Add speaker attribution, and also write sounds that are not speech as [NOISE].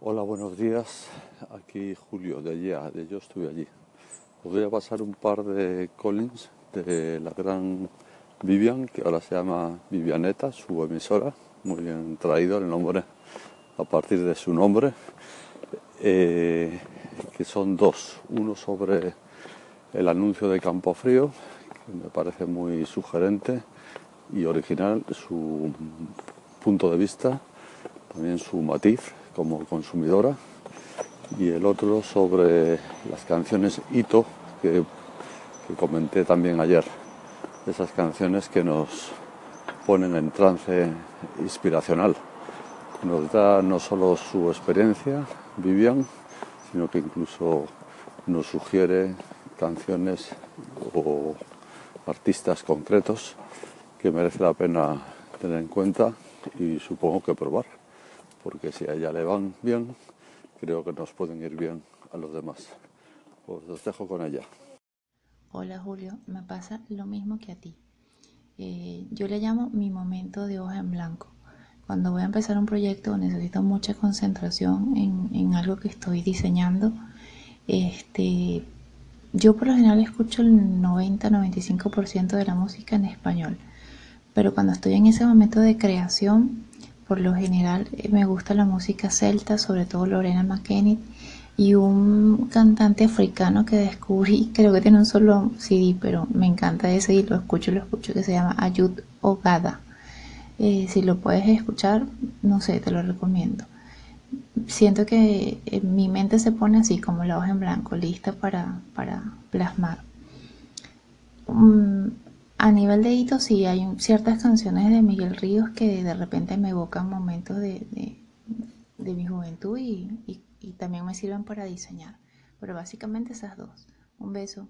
Speaker 1: Hola, buenos días. Aquí Julio de allá, de Yo estuve allí. Voy a pasar un par de Collins de la gran Vivian, que ahora se llama Vivianeta, su emisora. Muy bien traído el nombre a partir de su nombre. Eh, que son dos. Uno sobre el anuncio de Campo Frío, que me parece muy sugerente y original, su punto de vista, también su matiz como consumidora, y el otro sobre las canciones Hito, que, comenté también ayer, esas canciones que nos ponen en trance inspiracional. Nos da no solo su experiencia, Vivian, sino que incluso nos sugiere canciones o artistas concretos que merece la pena tener en cuenta y supongo que probar, porque si a ella le van bien, creo que nos pueden ir bien a los demás. Pues los dejo con ella.
Speaker 2: Hola Julio, me pasa lo mismo que a ti. Eh, yo le llamo mi momento de hoja en blanco. Cuando voy a empezar un proyecto necesito mucha concentración en, algo que estoy diseñando. Este, yo por lo general escucho el 90-95% de la música en español, pero cuando estoy en ese momento de creación, por lo general eh, me gusta la música celta, sobre todo Lorena McKennitt y un cantante africano que descubrí, [LAUGHS] creo que tiene un solo CD, pero me encanta ese y lo escucho, lo escucho, que se llama Ayud Ogada. Eh, si lo puedes escuchar, no sé, te lo recomiendo. Siento que eh, mi mente se pone así, como la hoja en blanco, lista para, para plasmar. Um, a nivel de hito, sí, hay ciertas canciones de Miguel Ríos que de repente me evocan momentos de, de, mi juventud y, y también me sirven para diseñar. Pero básicamente esas dos. Un beso.